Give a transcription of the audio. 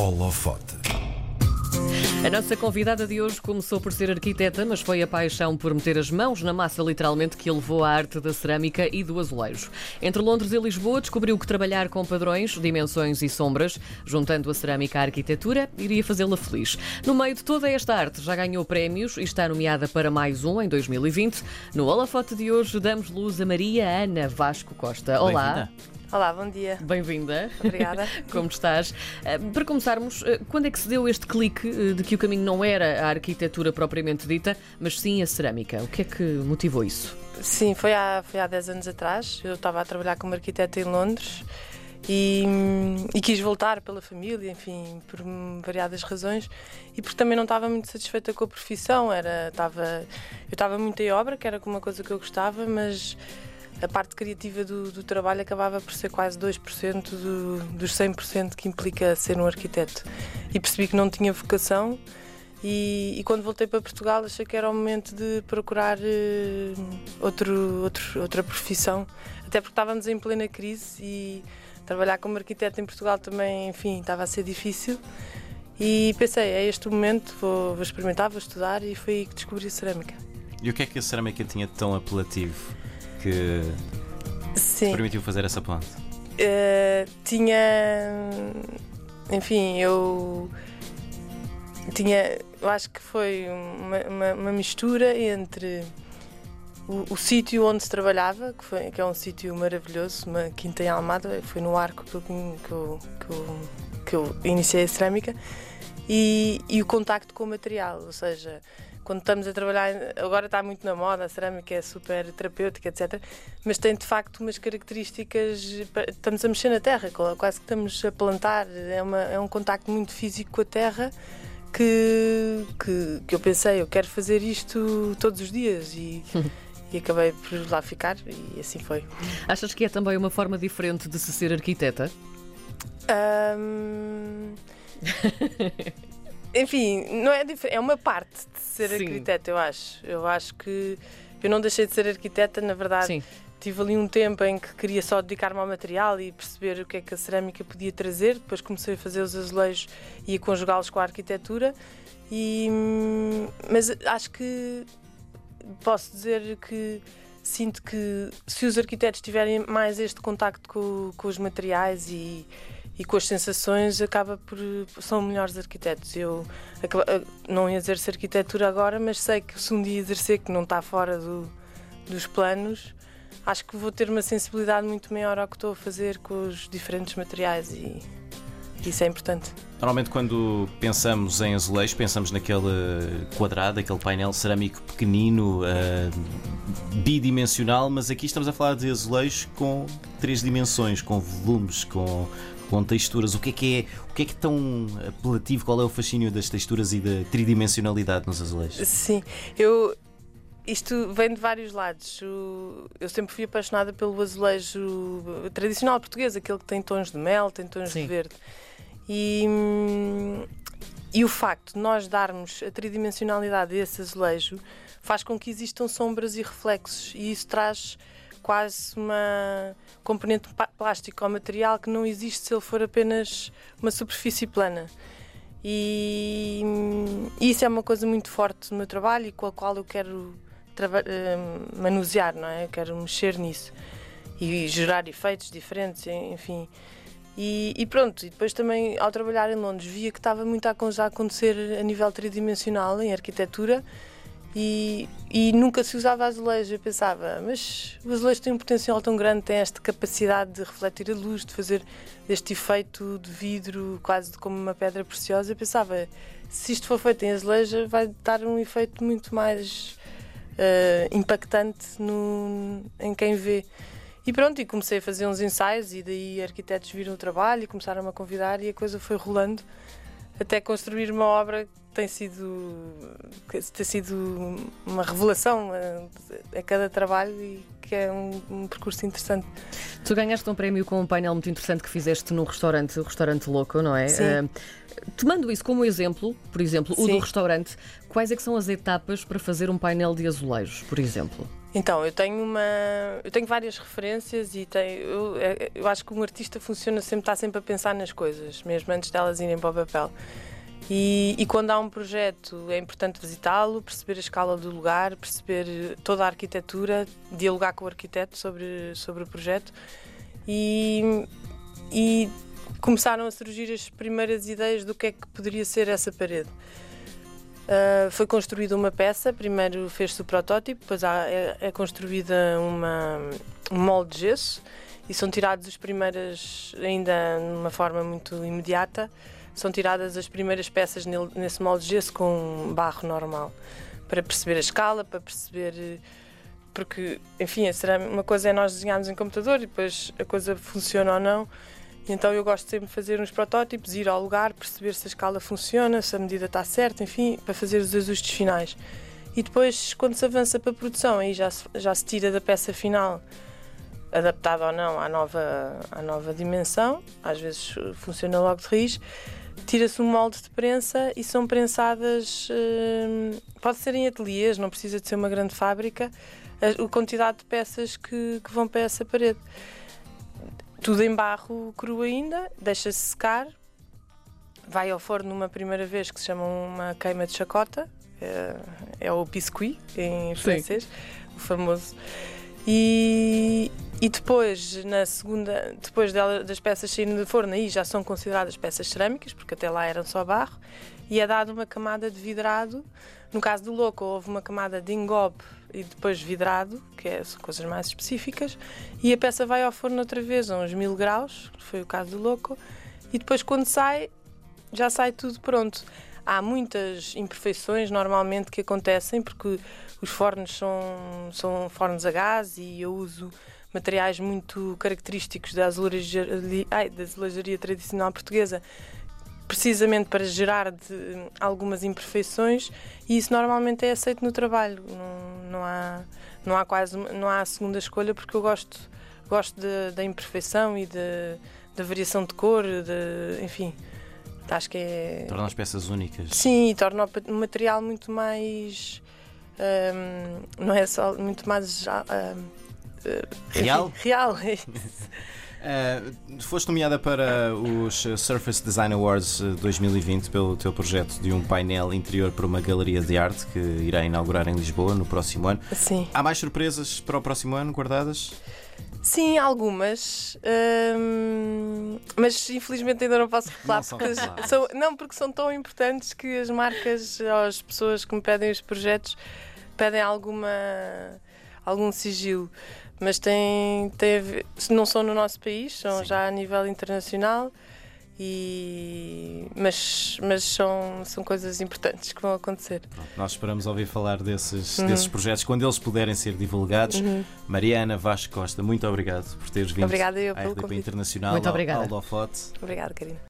Holofote. A nossa convidada de hoje começou por ser arquiteta, mas foi a paixão por meter as mãos na massa, literalmente, que a levou à arte da cerâmica e do azulejo. Entre Londres e Lisboa, descobriu que trabalhar com padrões, dimensões e sombras, juntando a cerâmica à arquitetura, iria fazê-la feliz. No meio de toda esta arte, já ganhou prémios e está nomeada para mais um em 2020. No Holofote de hoje, damos luz a Maria Ana Vasco Costa. Olá. Olá, bom dia. Bem-vinda. Obrigada. Como estás? Eh, Para começarmos, eh, quando é que se deu este clique eh, de que o caminho não era a arquitetura propriamente dita, mas sim a cerâmica? O que é que motivou isso? Sim, foi há, foi há 10 anos atrás. Eu estava a trabalhar como arquiteta em Londres e, e quis voltar pela família, enfim, por variadas razões e porque também não estava muito satisfeita com a profissão. Era, estava, eu estava muito em obra, que era uma coisa que eu gostava, mas a parte criativa do, do trabalho acabava por ser quase 2% do, dos 100% que implica ser um arquiteto. E percebi que não tinha vocação. E, e quando voltei para Portugal achei que era o momento de procurar eh, outro, outro, outra profissão, até porque estávamos em plena crise e trabalhar como arquiteto em Portugal também, enfim, estava a ser difícil. E pensei, é este o momento, vou, vou experimentar, vou estudar e foi aí que descobri a cerâmica. E o que é que a cerâmica tinha de tão apelativo que Sim. permitiu fazer essa ponte? Eh, tinha. Enfim, eu. Tinha. Eu acho que foi uma, uma- uma mistura entre o, o sítio onde se trabalhava, que, foi, que é um sítio maravilhoso, uma quinta em Almada, foi no arco que eu, que eu, que eu, que eu iniciei a cerâmica, e, e o contacto com o material, ou seja, quando estamos a trabalhar, agora está muito na moda, a cerâmica é super terapêutica, etc. Mas tem de facto umas características. Estamos a mexer na terra, quase que estamos a plantar. É, uma, é um contacto muito físico com a terra que, que, que eu pensei, eu quero fazer isto todos os dias e, e acabei por lá ficar e assim foi. Achas que é também uma forma diferente de se ser arquiteta? Ahm, Enfim, não é diferente, é uma parte de ser Sim. arquiteta, eu acho. Eu acho que eu não deixei de ser arquiteta, na verdade. Sim. Tive ali um tempo em que queria só dedicar-me ao material e perceber o que é que a cerâmica podia trazer. Depois comecei a fazer os azulejos e a conjugá-los com a arquitetura. E, mas acho que posso dizer que sinto que se os arquitetos tiverem mais este contacto com, com os materiais e, e com as sensações, acaba por são melhores arquitetos. Eu acaba- não exerço arquitetura agora, mas sei que se um dia exercer, que não está fora do, dos planos, acho que vou ter uma sensibilidade muito maior ao que estou a fazer com os diferentes materiais e isso é importante. Normalmente, quando pensamos em azulejos, pensamos naquele quadrado, aquele painel cerâmico pequenino, ah, bidimensional, mas aqui estamos a falar de azulejos com três dimensões, com volumes, com, com texturas. O que é que é, o que é que é tão apelativo? Qual é o fascínio das texturas e da tridimensionalidade nos azulejos? Sim, eu. Isto vem de vários lados. Eu sempre fui apaixonada pelo azulejo tradicional português, aquele que tem tons de mel, tem tons Sim. de verde. E, e o facto de nós darmos a tridimensionalidade desse azulejo faz com que existam sombras e reflexos, e isso traz quase uma componente plástica ao material que não existe se ele for apenas uma superfície plana. E isso é uma coisa muito forte no meu trabalho e com a qual eu quero hum, manusear, não é? Eu quero mexer nisso e gerar efeitos diferentes, enfim. E, e pronto, e depois também ao trabalhar em Londres via que estava muito a acontecer a nível tridimensional em arquitetura e, e nunca se usava azulejo. Eu pensava, mas o azulejo tem um potencial tão grande, tem esta capacidade de refletir a luz, de fazer deste efeito de vidro quase como uma pedra preciosa. Eu pensava, se isto for feito em azulejo, vai dar um efeito muito mais eh, impactante no, em quem vê. E pronto, e comecei a fazer uns ensaios e daí arquitetos viram o trabalho e começaram a convidar e a coisa foi rolando até construir uma obra que tem sido, que tem sido uma revelação a, a cada trabalho e que é um, um percurso interessante. Tu ganhaste um prémio com um painel muito interessante que fizeste num restaurante, o Restaurante Louco, não é? Sim. Eh, tomando isso como exemplo, por exemplo, o Sim. do restaurante, quais é que são as etapas para fazer um painel de azulejos, por exemplo? Então, eu tenho uma. Eu tenho várias referências e tenho, eu, eu acho que um artista funciona sempre, está sempre a pensar nas coisas, mesmo antes delas irem para o papel. E, e quando há um projeto é importante visitá-lo, perceber a escala do lugar, perceber toda a arquitetura, dialogar com o arquiteto sobre, sobre o projeto e, e começaram a surgir as primeiras ideias do que é que poderia ser essa parede. Uh, foi construída uma peça, primeiro fez-se o protótipo, depois há, é, é, construída uma, um molde de gesso e são tirados as primeiras, ainda de uma forma muito imediata, são tiradas as primeiras peças nesse molde de gesso com barro normal, para perceber a escala, para perceber. Porque, enfim, uma coisa é nós desenharmos em computador e depois a coisa funciona ou não. Então eu gosto sempre de fazer uns protótipos, ir ao lugar, perceber se a escala funciona, se a medida está certa, enfim, para fazer os ajustes finais. E depois, quando se avança para a produção, aí já se, já se tira da peça final, adaptada ou não à nova, à nova dimensão, às vezes funciona logo de raiz, tira-se um molde de prensa e são prensadas, hum, pode ser em ateliês, não precisa de ser uma grande fábrica, a, a quantidade de peças que, que vão para essa parede tudo em barro cru ainda, deixa-se secar, vai ao forno uma primeira vez que se chama uma queima de chacota, é, é o biscuit em francês, o famoso. E, e depois, na segunda, depois dela, das peças saírem do forno, aí já são consideradas peças cerâmicas, porque até lá eram só barro, e é dado uma camada de vidrado. No caso do louco, houve uma camada de engobe e depois vidrado, que é, são coisas mais específicas, e a peça vai ao forno outra vez a uns mil graus, foi o caso do louco, e depois quando sai, já sai tudo pronto. Há muitas imperfeições normalmente que acontecem porque os fornos são, são fornos a gás e eu uso materiais muito característicos da azulejaria, ai, da azulejaria tradicional portuguesa precisamente para gerar de, algumas imperfeições e isso normalmente é aceito no trabalho. Não, não, há, não há quase não há segunda escolha porque eu gosto, gosto de, da imperfeição e de, da variação de cor, de, enfim. Acho que é. Torna as peças únicas. Sim, torna o material muito mais. Um, não é só. muito mais. Um, real? Real, é Uh, foste nomeada para os Surface Design Awards 2020 eh, pelo teu projeto de um painel interior para uma galeria de arte que irá inaugurar em Lisboa no próximo ano. Sim. Há mais surpresas para o próximo ano guardadas? Sim, algumas. Hum, mas infelizmente ainda não posso falar. Não, porque são, não, porque são tão importantes que as marcas, as pessoas que me pedem os projetos, pedem alguma, algum sigilo mas tem, tem ver, não são no nosso país, são Sim. já a nível internacional. E, mas mas são, são coisas importantes que vão acontecer. Pronto, nós esperamos ouvir falar desses, uhum. desses projetos quando eles puderem ser divulgados. Uhum. Mariana Vasco Costa, muito obrigado por teres vindo Obrigada eu à RDP convite. Internacional muito ao, obrigada. ao Obrigada, Karina.